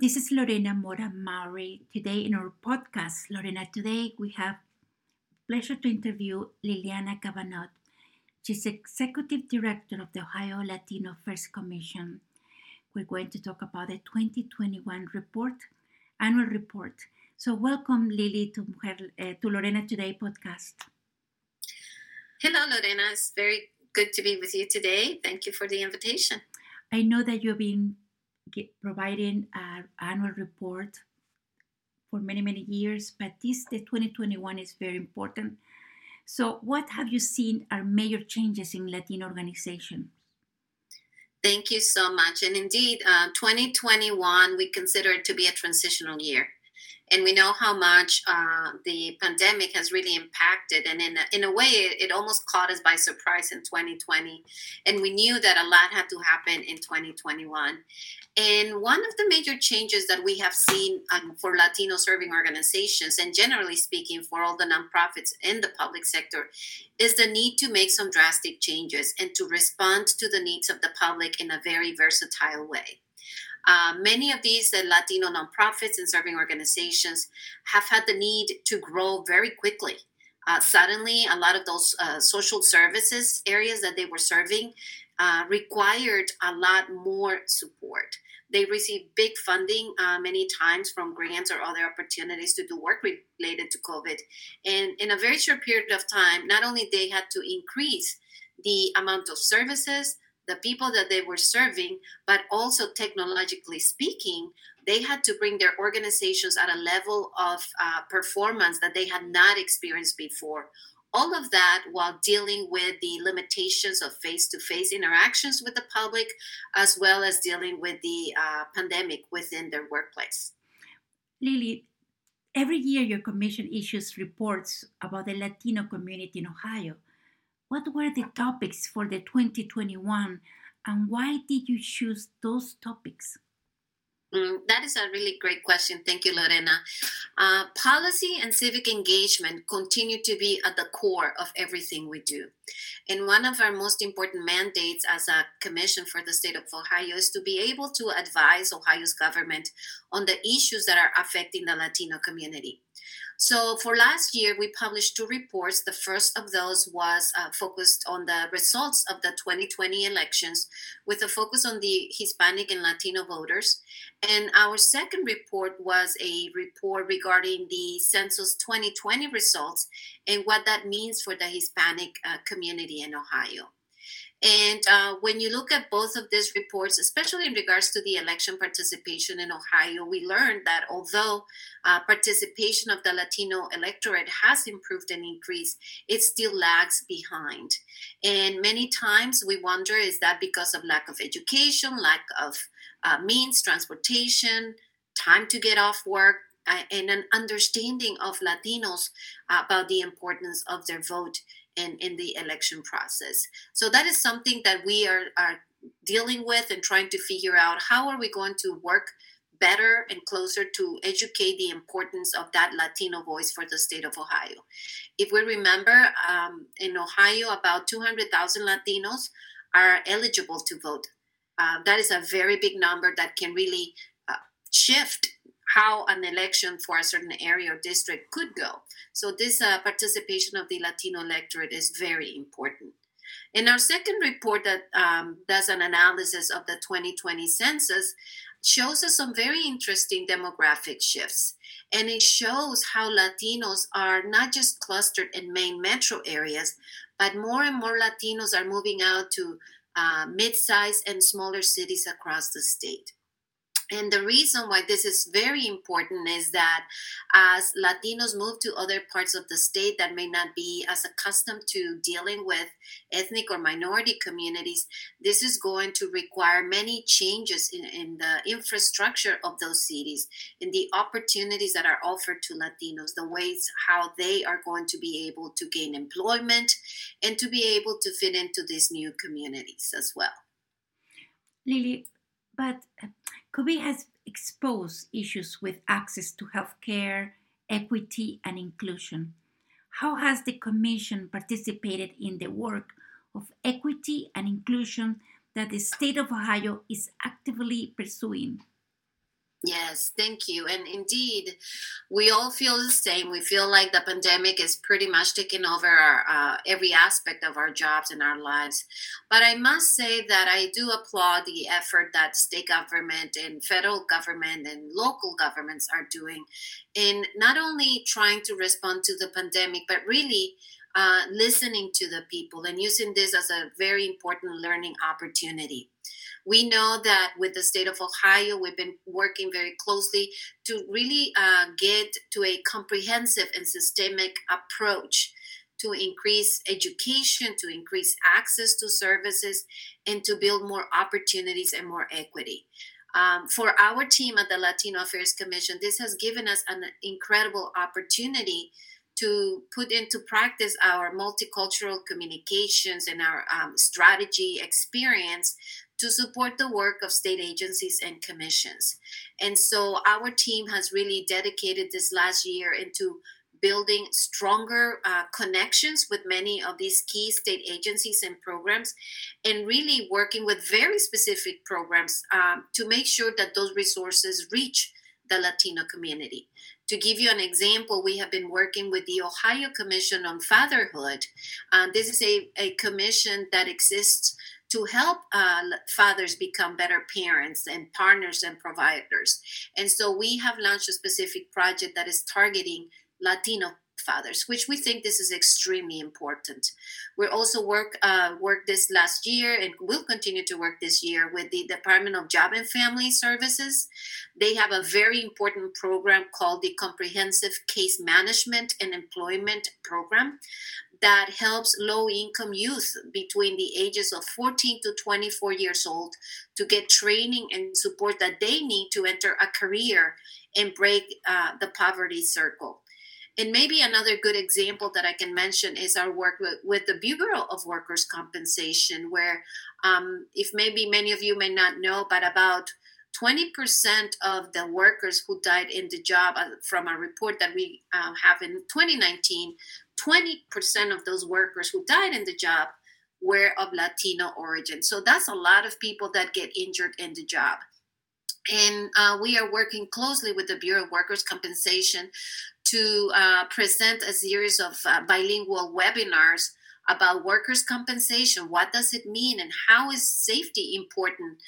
This is Lorena Mora Maury. Today in our podcast, Lorena, today we have pleasure to interview Liliana Cavanaugh. She's Executive Director of the Ohio Latino Affairs Commission. We're going to talk about the 2021 report, annual report. So welcome, Lily, to, uh, to Lorena Today podcast. Hello, Lorena. It's very good to be with you today. Thank you for the invitation. I know that you've been providing an annual report for many many years but this the 2021 is very important. So what have you seen are major changes in latino organizations thank you so much. And indeed uh, 2021 we consider it to be a transitional year and we know how much uh, the pandemic has really impacted. And in a, in a way it, it, almost caught us by surprise in 2020 and we knew that a lot had to happen in 2021 and one of the major changes that we have seen um, for latino serving organizations and generally speaking for all the nonprofits in the public sector is the need to make some drastic changes and to respond to the needs of the public in a very versatile way uh, many of these uh, Latino nonprofits and serving organizations have had the need to grow very quickly. Uh, suddenly, a lot of those uh, social services areas that they were serving uh, required a lot more support. They received big funding uh, many times from grants or other opportunities to do work related to COVID. And in a very short period of time, not only they had to increase the amount of services, the people that they were serving, but also technologically speaking, they had to bring their organizations at a level of uh, performance that they had not experienced before. All of that while dealing with the limitations of face to face interactions with the public, as well as dealing with the uh, pandemic within their workplace. Lily, every year your commission issues reports about the Latino community in Ohio. What were the topics for the 2021 and why did you choose those topics? Mm, that is a really great question. Thank you, Lorena. Uh, policy and civic engagement continue to be at the core of everything we do. And one of our most important mandates as a commission for the state of Ohio is to be able to advise Ohio's government on the issues that are affecting the Latino community. So for last year, we published two reports. The first of those was uh, focused on the results of the 2020 elections with a focus on the Hispanic and Latino voters. And our second report was a report regarding the Census 2020 results and what that means for the Hispanic uh, community in Ohio. And uh, when you look at both of these reports, especially in regards to the election participation in Ohio, we learned that although uh, participation of the Latino electorate has improved and increased, it still lags behind. And many times we wonder is that because of lack of education, lack of uh, means, transportation, time to get off work, and an understanding of Latinos about the importance of their vote in, in the election process. So that is something that we are, are dealing with and trying to figure out how are we going to work better and closer to educate the importance of that Latino voice for the state of Ohio. If we remember, um, in Ohio, about 200,000 Latinos are eligible to vote. Uh, that is a very big number that can really uh, shift how an election for a certain area or district could go. So, this uh, participation of the Latino electorate is very important. In our second report, that um, does an analysis of the 2020 census, shows us some very interesting demographic shifts. And it shows how Latinos are not just clustered in main metro areas, but more and more Latinos are moving out to uh, mid sized and smaller cities across the state. And the reason why this is very important is that as Latinos move to other parts of the state that may not be as accustomed to dealing with ethnic or minority communities, this is going to require many changes in, in the infrastructure of those cities, in the opportunities that are offered to Latinos, the ways how they are going to be able to gain employment and to be able to fit into these new communities as well. Lily, but COVID has exposed issues with access to healthcare, equity, and inclusion. How has the Commission participated in the work of equity and inclusion that the state of Ohio is actively pursuing? Yes, thank you. And indeed, we all feel the same. We feel like the pandemic is pretty much taking over our, uh, every aspect of our jobs and our lives. But I must say that I do applaud the effort that state government and federal government and local governments are doing in not only trying to respond to the pandemic, but really uh, listening to the people and using this as a very important learning opportunity. We know that with the state of Ohio, we've been working very closely to really uh, get to a comprehensive and systemic approach to increase education, to increase access to services, and to build more opportunities and more equity. Um, for our team at the Latino Affairs Commission, this has given us an incredible opportunity to put into practice our multicultural communications and our um, strategy experience to support the work of state agencies and commissions. And so our team has really dedicated this last year into building stronger uh, connections with many of these key state agencies and programs, and really working with very specific programs um, to make sure that those resources reach the Latino community. To give you an example, we have been working with the Ohio Commission on Fatherhood. Uh, this is a, a commission that exists to help uh, fathers become better parents and partners and providers. And so we have launched a specific project that is targeting Latino fathers, which we think this is extremely important. We also work uh, work this last year and will continue to work this year with the Department of Job and Family Services. They have a very important program called the Comprehensive Case Management and Employment Program that helps low income youth between the ages of 14 to 24 years old to get training and support that they need to enter a career and break uh, the poverty circle. And maybe another good example that I can mention is our work with, with the Bureau of Workers' Compensation, where, um, if maybe many of you may not know, but about 20% of the workers who died in the job, uh, from a report that we uh, have in 2019, 20% of those workers who died in the job were of Latino origin. So that's a lot of people that get injured in the job. And uh, we are working closely with the Bureau of Workers' Compensation to uh, present a series of uh, bilingual webinars about workers' compensation. What does it mean, and how is safety important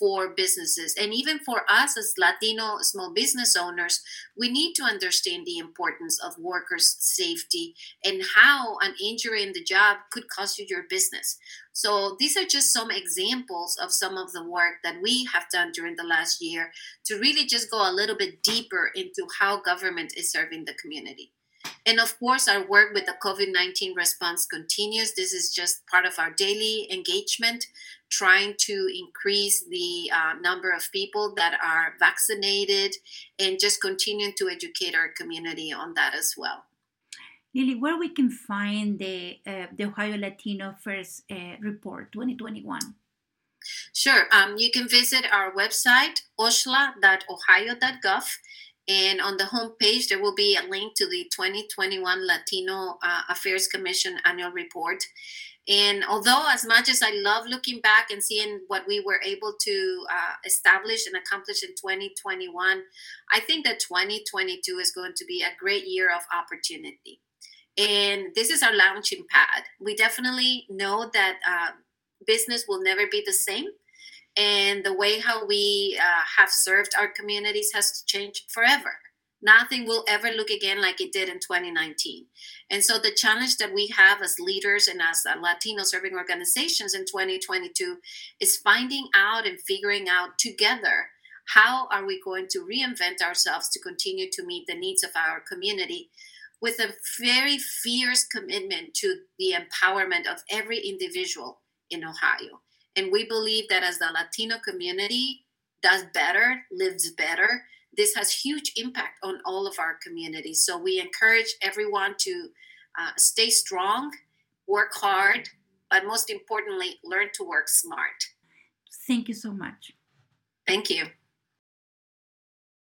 for businesses and even for us as Latino small business owners, we need to understand the importance of workers' safety and how an injury in the job could cost you your business. So, these are just some examples of some of the work that we have done during the last year to really just go a little bit deeper into how government is serving the community. And of course, our work with the COVID 19 response continues. This is just part of our daily engagement trying to increase the uh, number of people that are vaccinated and just continuing to educate our community on that as well. Lily, where we can find the uh, the Ohio Latino Affairs uh, Report 2021? Sure. Um, you can visit our website, oshla.ohio.gov. And on the homepage, there will be a link to the 2021 Latino uh, Affairs Commission annual report. And although, as much as I love looking back and seeing what we were able to uh, establish and accomplish in 2021, I think that 2022 is going to be a great year of opportunity. And this is our launching pad. We definitely know that uh, business will never be the same. And the way how we uh, have served our communities has to change forever nothing will ever look again like it did in 2019. And so the challenge that we have as leaders and as Latino serving organizations in 2022 is finding out and figuring out together how are we going to reinvent ourselves to continue to meet the needs of our community with a very fierce commitment to the empowerment of every individual in Ohio. And we believe that as the Latino community does better, lives better, this has huge impact on all of our communities. So we encourage everyone to uh, stay strong, work hard, but most importantly, learn to work smart. Thank you so much. Thank you.